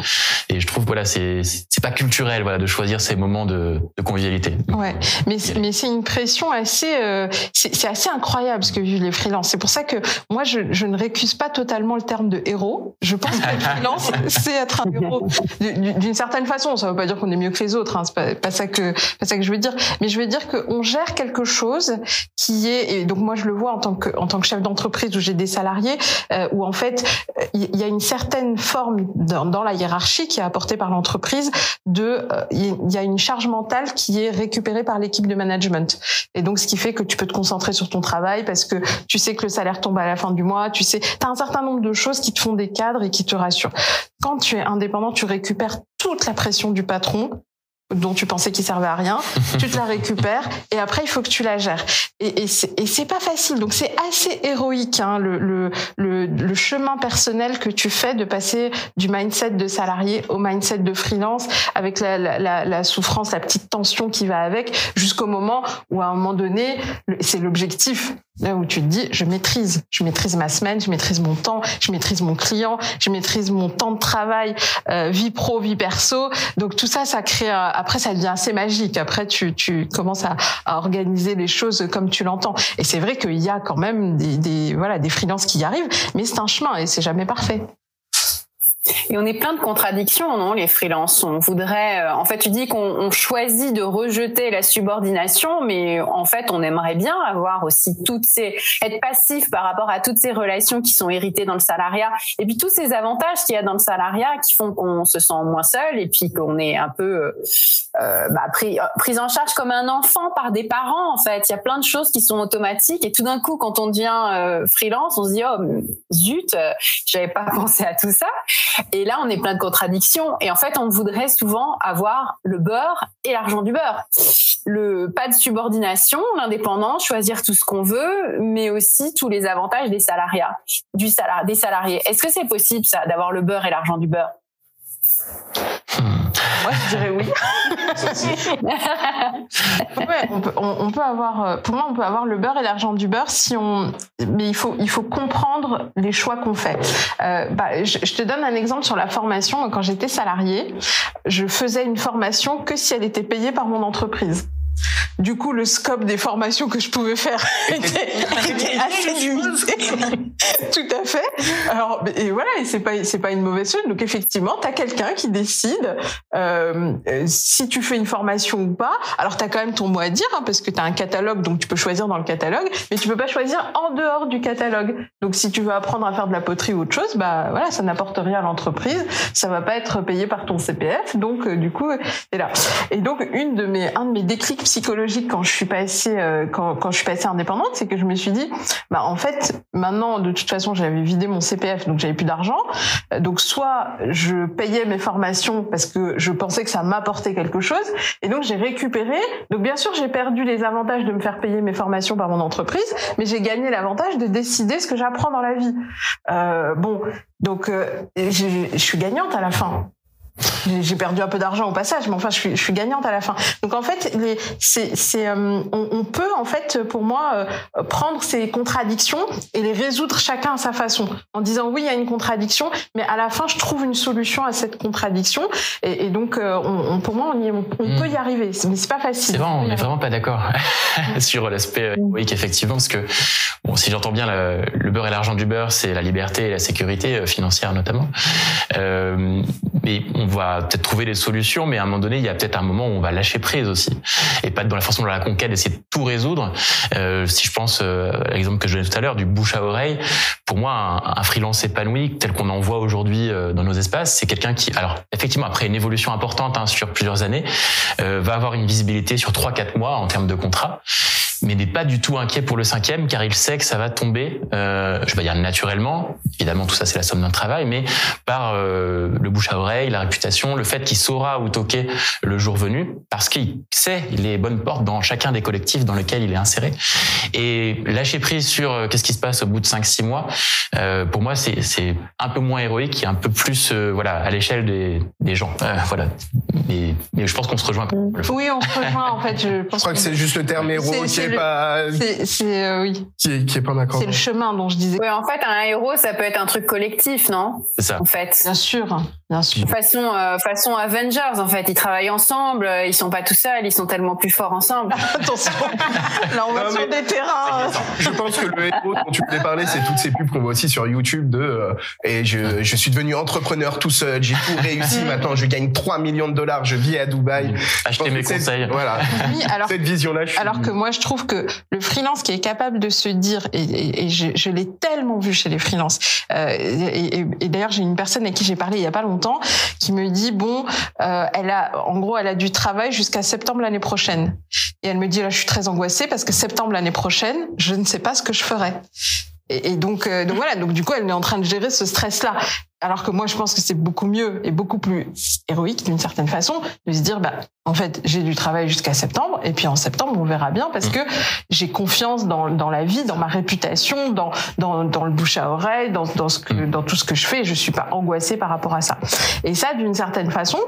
Et je trouve voilà c'est c'est pas culturel voilà de choisir ces moments de, convivialité. Ouais, mais mais c'est une pression assez c'est assez incroyable ce que vivent les freelances. C'est pour ça que moi je, je ne récuse pas totalement le terme de héros. Je pense que freelance, (laughs) c'est être un héros d'une certaine façon. Ça ne veut pas dire qu'on est mieux que les autres. Hein. C'est pas, ça que ça que je veux dire. Mais je veux dire qu'on gère quelque chose qui est et donc moi je le vois en tant que en tant que chef d'entreprise où j'ai des salariés euh, où en fait il y a une certaine forme dans, dans la hiérarchie qui est apportée par l'entreprise de euh, il y a une charge mentale qui est récupérée par l'équipe de management et donc ce qui fait que tu peux te concentrer sur ton travail parce que tu sais que le salaire tombe à la fin du mois tu sais tu as un certain nombre de choses qui te font des cadres et qui te rassurent. Quand tu es indépendant, tu récupères toute la pression du patron dont tu pensais qu'il servait à rien, (laughs) tu te la récupères et après il faut que tu la gères. Et, et c'est pas facile, donc c'est assez héroïque hein, le, le, le, le, chemin personnel que tu fais de passer du mindset de salarié au mindset de freelance avec la, la, la souffrance, la petite tension qui va avec, jusqu'au moment où à un moment donné, c'est l'objectif, Là où tu te dis, je maîtrise, je maîtrise ma semaine, je maîtrise mon temps, je maîtrise mon client, je maîtrise mon temps de travail, euh, vie pro, vie perso. Donc tout ça, ça crée. Après, ça devient assez magique. Après, tu, tu commences à, à organiser les choses comme tu l'entends. Et c'est vrai qu'il y a quand même des, des voilà des freelances qui y arrivent, mais c'est un chemin et c'est jamais parfait. Et on est plein de contradictions, non, les freelances? On voudrait, euh, en fait, tu dis qu'on choisit de rejeter la subordination, mais en fait, on aimerait bien avoir aussi toutes ces, être passif par rapport à toutes ces relations qui sont héritées dans le salariat, et puis tous ces avantages qu'il y a dans le salariat qui font qu'on se sent moins seul, et puis qu'on est un peu euh, euh bah, pris, pris en charge comme un enfant par des parents. En fait, il y a plein de choses qui sont automatiques, et tout d'un coup, quand on devient euh, freelance, on se dit oh zut, j'avais pas (laughs) pensé à tout ça. Et là, on est plein de contradictions. Et en fait, on voudrait souvent avoir le beurre et l'argent du beurre. Le pas de subordination, l'indépendance, choisir tout ce qu'on veut, mais aussi tous les avantages des salariats, du salar des salariés. Est-ce que c'est possible ça, d'avoir le beurre et l'argent du beurre? Moi, je dirais oui. (laughs) on, peut, avoir, euh, pour moi, on peut avoir le beurre et l'argent du beurre si on, mais il faut, il faut comprendre les choix qu'on fait. Euh, bah, je, je, te donne un exemple sur la formation. Quand j'étais salariée, je faisais une formation que si elle était payée par mon entreprise. Du coup, le scope des formations que je pouvais faire (laughs) était, était assez limité. (laughs) Tout à fait. Alors, et voilà, et c'est pas c'est pas une mauvaise chose. Donc effectivement, tu as quelqu'un qui décide euh, si tu fais une formation ou pas. Alors tu as quand même ton mot à dire hein, parce que tu as un catalogue, donc tu peux choisir dans le catalogue, mais tu peux pas choisir en dehors du catalogue. Donc si tu veux apprendre à faire de la poterie ou autre chose, bah voilà, ça n'apporte rien à l'entreprise, ça va pas être payé par ton CPF, donc euh, du coup, et là. Et donc une de mes un de mes déclics psychologique quand je suis passée euh, quand, quand je suis passée indépendante, c'est que je me suis dit bah en fait maintenant de toute façon j'avais vidé mon CPF donc j'avais plus d'argent. Donc soit je payais mes formations parce que je pensais que ça m'apportait quelque chose et donc j'ai récupéré. Donc bien sûr j'ai perdu les avantages de me faire payer mes formations par mon entreprise mais j'ai gagné l'avantage de décider ce que j'apprends dans la vie. Euh, bon donc euh, je suis gagnante à la fin j'ai perdu un peu d'argent au passage, mais enfin, je suis, je suis gagnante à la fin. Donc en fait, c'est, euh, on, on, peut en fait, pour moi, euh, prendre ces contradictions et les résoudre chacun à sa façon, en disant oui, il y a une contradiction, mais à la fin, je trouve une solution à cette contradiction. Et, et donc, euh, on, pour moi, on, y, on, hmm. peut y arriver, mais c'est pas facile. C'est vrai, on n'est vraiment pas d'accord (laughs) sur l'aspect oui, effectivement, parce que bon, si j'entends bien le, le beurre et l'argent du beurre, c'est la liberté et la sécurité financière notamment. Mais on va peut-être trouver des solutions, mais à un moment donné, il y a peut-être un moment où on va lâcher prise aussi, et pas dans la façon de la conquête, d'essayer de tout résoudre. Euh, si je pense euh, à l'exemple que je donnais tout à l'heure du bouche à oreille, pour moi, un, un freelance épanoui tel qu'on en voit aujourd'hui euh, dans nos espaces, c'est quelqu'un qui, alors effectivement, après une évolution importante hein, sur plusieurs années, euh, va avoir une visibilité sur 3-4 mois en termes de contrat mais n'est pas du tout inquiet pour le cinquième car il sait que ça va tomber, euh, je vais dire naturellement, évidemment tout ça c'est la somme d'un travail, mais par euh, le bouche à oreille, la réputation, le fait qu'il saura où toquer le jour venu, parce qu'il sait les bonnes portes dans chacun des collectifs dans lesquels il est inséré. Et lâcher prise sur euh, qu'est-ce qui se passe au bout de 5-6 mois, euh, pour moi c'est un peu moins héroïque et un peu plus euh, voilà à l'échelle des, des gens. Euh, voilà. Mais, mais, je pense qu'on se rejoint. Oui, on se rejoint en fait. Je, pense je crois que, c'est juste le terme héros qui c'est euh, oui. Qui est, pas d'accord. C'est le chemin dont je disais. Oui, en fait, un héros, ça peut être un truc collectif, non? C'est ça. En fait. Bien sûr. Bien sûr. Façon, euh, façon Avengers, en fait. Ils travaillent ensemble, euh, ils sont pas tout seuls, ils sont tellement plus forts ensemble. (laughs) Attention. Là, on va sur des terrains. Je pense que le héros dont tu voulais parler, c'est toutes ces pubs qu'on voit aussi sur YouTube de, et je, je suis devenu entrepreneur tout seul, j'ai tout réussi, (laughs) maintenant je gagne 3 millions de dollars, je vis à Dubaï. Achetez mes conseils. Voilà. Oui, alors, Cette vision-là, Alors que moi, je trouve que le freelance qui est capable de se dire, et, je, l'ai tellement vu chez les freelances, euh, et, et d'ailleurs j'ai une personne à qui j'ai parlé il y a pas longtemps qui me dit bon, euh, elle a, en gros, elle a du travail jusqu'à septembre l'année prochaine, et elle me dit là je suis très angoissée parce que septembre l'année prochaine, je ne sais pas ce que je ferai. Et, donc, euh, donc voilà, donc du coup, elle est en train de gérer ce stress-là. Alors que moi, je pense que c'est beaucoup mieux et beaucoup plus héroïque d'une certaine façon de se dire, bah, en fait, j'ai du travail jusqu'à septembre, et puis en septembre, on verra bien parce mmh. que j'ai confiance dans, dans la vie, dans ma réputation, dans, dans, dans le bouche à oreille, dans, dans, ce que, mmh. dans tout ce que je fais. Je suis pas angoissée par rapport à ça. Et ça, d'une certaine façon,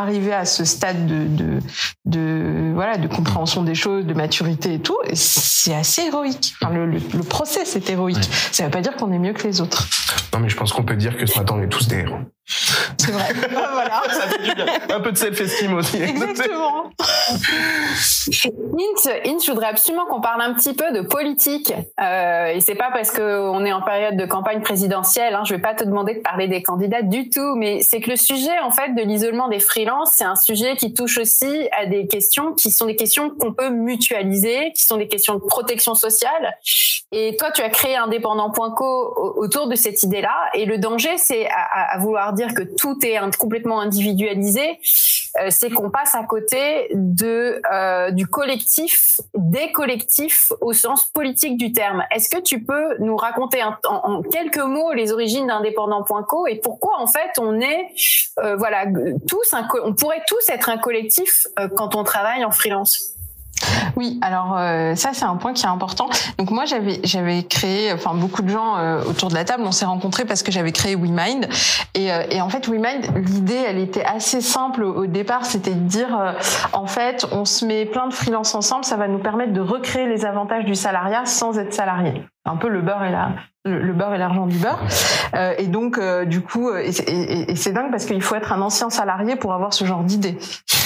arriver à ce stade de, de, de, voilà de compréhension des choses, de maturité et tout, c'est assez héroïque. Enfin, le, le, le, process est héroïque. Ça ne veut pas dire qu'on est mieux que les autres. Non, mais je pense qu'on peut dire que ce matin on est tous des héros. C'est vrai. (laughs) voilà. Ça fait du bien. Un peu de self-esteem aussi. Exactement. Int, Int, je voudrais absolument qu'on parle un petit peu de politique. Euh, et c'est pas parce qu'on est en période de campagne présidentielle. Hein, je vais pas te demander de parler des candidats du tout, mais c'est que le sujet en fait de l'isolement des freelances, c'est un sujet qui touche aussi à des questions qui sont des questions qu'on peut mutualiser, qui sont des questions de protection sociale. Et toi, tu as créé Indépendant.co autour de cette idée-là. Et le danger, c'est à, à vouloir dire que tout est complètement individualisé, euh, c'est qu'on passe à côté de euh, du collectif, des collectifs au sens politique du terme. Est-ce que tu peux nous raconter en, quelques mots les origines d'indépendant.co et pourquoi en fait on est euh, voilà tous on pourrait tous être un collectif quand on travaille en freelance? (laughs) oui, alors euh, ça c'est un point qui est important. Donc moi j'avais j'avais créé, enfin beaucoup de gens euh, autour de la table, on s'est rencontrés parce que j'avais créé WeMind et, euh, et en fait WeMind l'idée elle était assez simple au départ, c'était de dire en fait on se met plein de freelances ensemble, ça va nous permettre de recréer les avantages du salariat sans être salarié un peu le beurre et la le, beurre et l'argent du beurre. (laughs) Euh, et donc, euh, du coup, et, et, et c'est dingue parce qu'il faut être un ancien salarié pour avoir ce genre d'idée.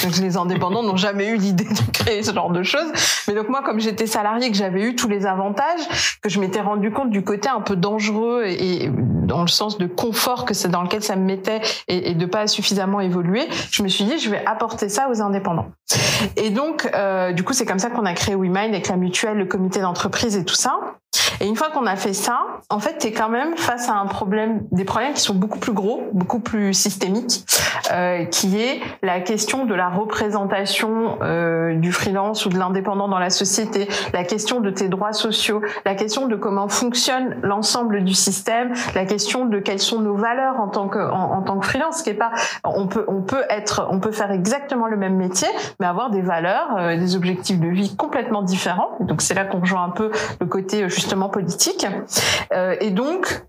Donc, les indépendants (laughs) n'ont jamais eu l'idée de créer ce genre de choses. Mais donc, moi, comme j'étais salarié, que j'avais eu tous les avantages, que je m'étais rendu compte du côté un peu dangereux et, et dans le sens de confort que c'est dans lequel ça me mettait et, et de pas suffisamment évoluer, je me suis dit, je vais apporter ça aux indépendants. Et donc, euh, du coup, c'est comme ça qu'on a créé WeMind avec la mutuelle, le comité d'entreprise et tout ça. Et une fois qu'on a fait ça, en fait, tu es quand même face à un problème, des problèmes qui sont beaucoup plus gros, beaucoup plus systémiques, euh, qui est la question de la représentation euh, du freelance ou de l'indépendant dans la société, la question de tes droits sociaux, la question de comment fonctionne l'ensemble du système, la question de quelles sont nos valeurs en tant que en, tant que freelance, qui est pas, on peut on peut être, on peut faire exactement le même métier, mais avoir des valeurs, euh, des objectifs de vie complètement différents. Donc c'est là qu'on rejoint un peu le côté justement politique. Euh, et donc,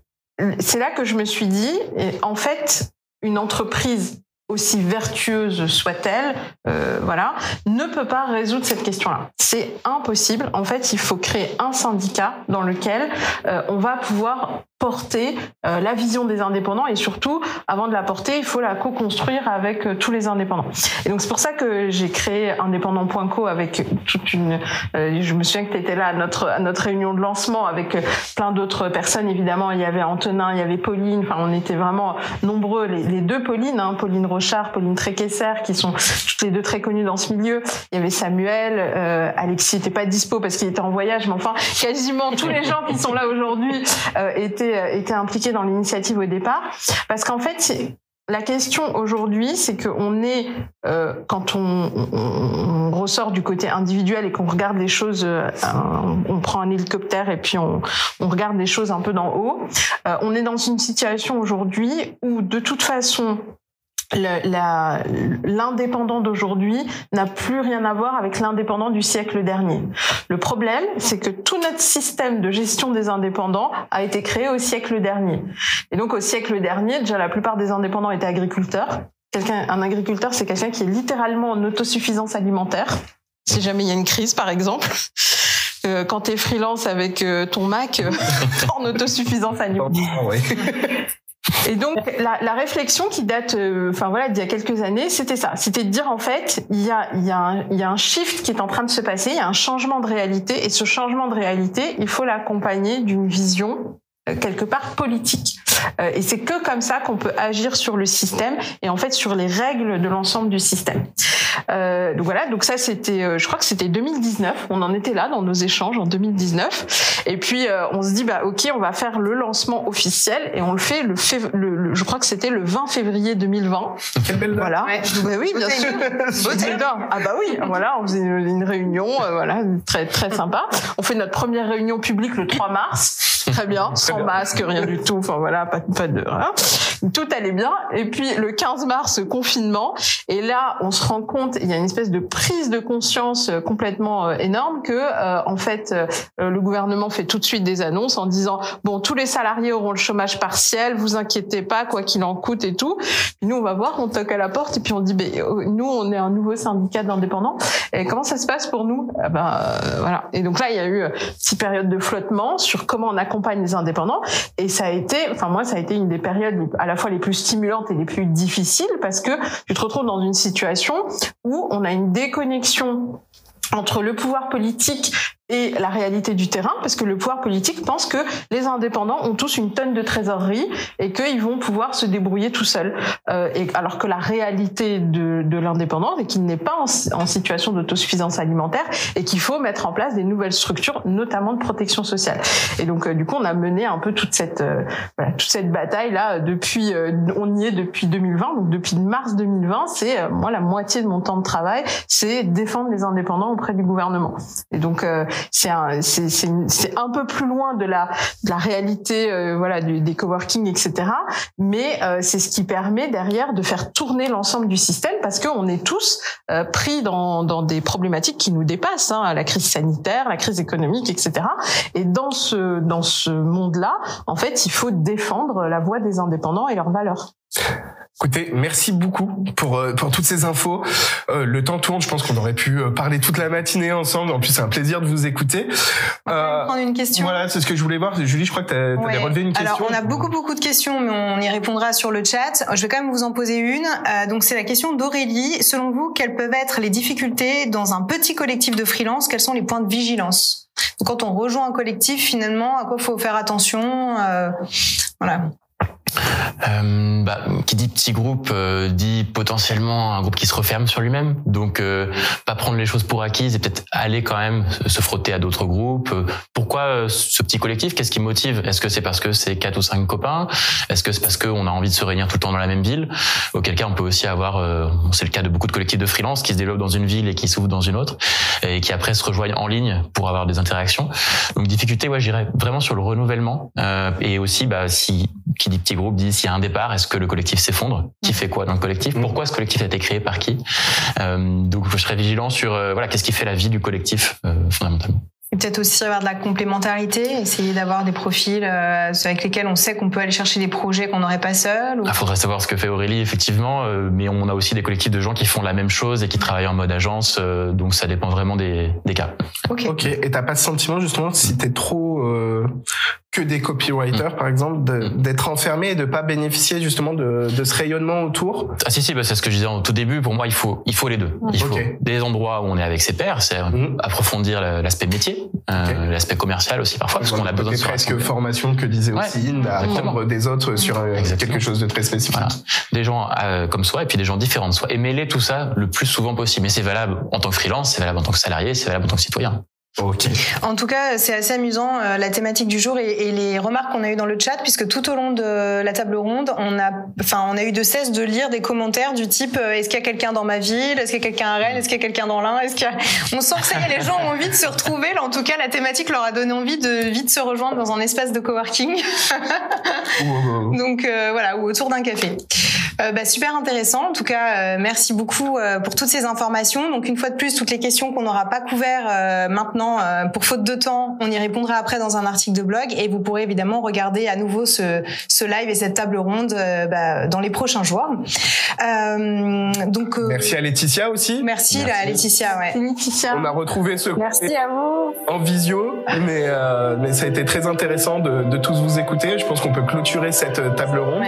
c'est là que je me suis dit, en fait, une entreprise aussi vertueuse soit-elle, euh, voilà, ne peut pas résoudre cette question-là. C'est impossible. En fait, il faut créer un syndicat dans lequel euh, on va pouvoir porter euh, la vision des indépendants et surtout, avant de la porter, il faut la co-construire avec tous les indépendants. Et donc c'est pour ça que j'ai créé indépendant.co avec toute une. Je me souviens que tu étais là à notre à notre réunion de lancement avec plein d'autres personnes. Évidemment, il y avait Antonin, il y avait Pauline. Enfin, on était vraiment nombreux. Les, deux Pauline, hein, Pauline Rochard, Pauline Tréquesser, qui sont toutes les deux très connues dans ce milieu. Il y avait Samuel, Alexis n'était pas dispo parce qu'il était en voyage, mais enfin, quasiment tous les gens qui sont là aujourd'hui étaient été, impliqué dans l'initiative au départ, parce qu'en fait, la question aujourd'hui, c'est qu'on est, euh, quand on, ressort du côté individuel et qu'on regarde les choses, euh, on prend un hélicoptère et puis on, regarde les choses un peu d'en haut, euh, on est dans une situation aujourd'hui où de toute façon, l'indépendant d'aujourd'hui n'a plus rien à voir avec l'indépendant du siècle dernier. Le problème, c'est que tout notre système de gestion des indépendants a été créé au siècle dernier. Et donc au siècle dernier, déjà la plupart des indépendants étaient agriculteurs. Quelqu'un, un agriculteur, c'est quelqu'un qui est littéralement en autosuffisance alimentaire. Si jamais il y a une crise, par exemple. Euh, quand tu es freelance avec euh, ton Mac, euh, (laughs) en autosuffisance alimentaire. (laughs) Et donc la, la, réflexion qui date, euh, enfin voilà, d'il y a quelques années, c'était ça. C'était de dire en fait, il y a, il y, a un, il y a un shift qui est en train de se passer, il y a un changement de réalité, et ce changement de réalité, il faut l'accompagner d'une vision quelque part politique. Euh, et c'est que comme ça qu'on peut agir sur le système et en fait sur les règles de l'ensemble du système. Euh, donc voilà, donc ça c'était, euh, je crois que c'était 2019. On en était là dans nos échanges en 2019. Et puis on se dit bah ok, on va faire le lancement officiel et on le fait le, le, je crois que c'était le 20 février 2020. Quelle belle. Voilà. Bah oui, bien sûr. ah bah oui, voilà, on faisait une, réunion, voilà, très très sympa. On fait notre première réunion publique le 3 mars. Très bien, sans masque, rien du tout. Enfin voilà, pas, pas de. Hein. Tout allait bien. Et puis le 15 mars, confinement. Et là, on se rend compte, il y a une espèce de prise de conscience euh, complètement euh, énorme que, euh, en fait, le gouvernement fait tout de suite des annonces en disant bon, tous les salariés auront le chômage partiel, vous inquiétez pas, quoi qu'il en coûte et tout. Nous, on va voir, on toque à la porte et puis on dit ben, nous, on est un nouveau syndicat d'indépendants. Et comment ça se passe pour nous? Ah ben, voilà. Et donc là, il y a eu une petite période de flottement sur comment on accompagne les indépendants. Et ça a été, enfin moi, ça a été une des périodes à la fois les plus stimulantes et les plus difficiles parce que tu te retrouves dans une situation où on a une déconnexion entre le pouvoir politique et la réalité du terrain, parce que le pouvoir politique pense que les indépendants ont tous une tonne de trésorerie et qu'ils vont pouvoir se débrouiller tout seuls. Euh, alors que la réalité de, de l'indépendant est qu'il n'est pas en, en situation d'autosuffisance alimentaire et qu'il faut mettre en place des nouvelles structures, notamment de protection sociale. Et donc, euh, du coup, on a mené un peu toute cette euh, voilà, toute cette bataille là depuis. Euh, on y est depuis 2020, donc depuis mars 2020. C'est moi la moitié de mon temps de travail, c'est défendre les indépendants auprès du gouvernement. Et donc c'est un, c'est un peu plus loin de la, de la réalité, euh, voilà, des coworking, etc. Mais euh, c'est ce qui permet derrière de faire tourner l'ensemble du système parce qu'on est tous euh, pris dans, dans des problématiques qui nous dépassent, hein, la crise sanitaire, la crise économique, etc. Et dans ce, dans ce monde-là, en fait, il faut défendre la voix des indépendants et leurs valeurs. Écoutez, merci beaucoup pour euh, pour toutes ces infos. Euh, le temps tourne, je pense qu'on aurait pu euh, parler toute la matinée ensemble. En plus, c'est un plaisir de vous écouter. On euh, prendre une question. Voilà, c'est ce que je voulais voir. Julie, je crois que tu as, ouais. relevé une question. Alors, on a beaucoup beaucoup de questions, mais on y répondra sur le chat. Je vais quand même vous en poser une. donc, c'est la question d'Aurélie. Selon vous, quelles peuvent être les difficultés dans un petit collectif de freelance? Quels sont les points de vigilance? Donc, quand on rejoint un collectif, finalement, à quoi faut faire attention? Voilà euh, bah, qui dit petit groupe euh, dit potentiellement un groupe qui se referme sur lui-même. Donc, euh, pas prendre les choses pour acquises et peut-être aller quand même se frotter à d'autres groupes. Pourquoi euh, ce petit collectif? Qu'est-ce qui motive? Est-ce que c'est parce que c'est quatre ou cinq copains? Est-ce que c'est parce qu'on a envie de se réunir tout le temps dans la même ville? Auquel cas, on peut aussi avoir, c'est le cas de beaucoup de collectifs de freelance qui se développent dans une ville et qui s'ouvrent dans une autre et qui après se rejoignent en ligne pour avoir des interactions. Donc, difficulté, ouais, j'irais vraiment sur le renouvellement et aussi, bah, si qui dit petit groupe dit s'il y a un départ, est-ce que le collectif s'effondre Qui fait quoi dans le collectif Pourquoi ce collectif a été créé par qui euh, Donc je serais vigilant sur euh, voilà qu'est-ce qui fait la vie du collectif euh, fondamentalement. Et peut-être aussi avoir de la complémentarité, essayer d'avoir des profils avec lesquels on sait qu'on peut aller chercher des projets qu'on n'aurait pas seul. Il faudrait savoir ce que fait Aurélie, effectivement, mais on a aussi des collectifs de gens qui font la même chose et qui travaillent en mode agence, donc ça dépend vraiment des, des cas. Ok. Ok. Et t'as pas ce sentiment justement si t'es trop que des copywriters, mm. par exemple, mm. d'être enfermé et de pas bénéficier justement de, de ce rayonnement autour Ah si si, bah, c'est ce que je disais au tout début. Pour moi, il faut il faut les deux. Il faut des endroits où on est avec ses pairs, c'est mm. approfondir l'aspect métier, euh, l'aspect commercial aussi parfois, parce qu'on a besoin de presque formation que disait aussi Inde, apprendre des autres sur euh, quelque chose de très spécifique. Des gens euh, comme soi et puis des gens différents de soi. Et mêler tout ça le plus souvent possible. Mais c'est valable en tant que freelance, c'est valable en tant que salarié, c'est valable en tant que citoyen. Ok. En tout cas, c'est assez amusant euh, la thématique du jour et, et les remarques qu'on a eues dans le chat, puisque tout au long de la table ronde, on a, enfin, on a eu de cesse de lire des commentaires du type euh, Est-ce qu'il y a quelqu'un dans ma ville? Est-ce qu'il y a quelqu'un à Rennes? Est-ce qu'il y a quelqu'un dans l'Ain? Est-ce qu'il y a... (laughs) On sent que ça y est, les gens ont envie de se retrouver. Là, en tout cas, la thématique leur a donné envie de vite se rejoindre dans un espace de coworking. (laughs) Donc euh, voilà, ou autour d'un café. Euh, bah, super intéressant. En tout cas, merci beaucoup pour toutes ces informations. Donc une fois de plus, toutes les questions qu'on n'aura pas couvertes maintenant euh, pour faute de temps, on y répondra après dans un article de blog et vous pourrez évidemment regarder à nouveau ce, ce live et cette table ronde euh, bah, dans les prochains jours. Euh, donc merci à Laetitia aussi. Merci, à Laetitia. Ouais. Laetitia. On a retrouvé ce merci à vous en visio, mais mais ça a été très intéressant de, de tous vous écouter. Je pense qu'on peut clôturer cette table ronde.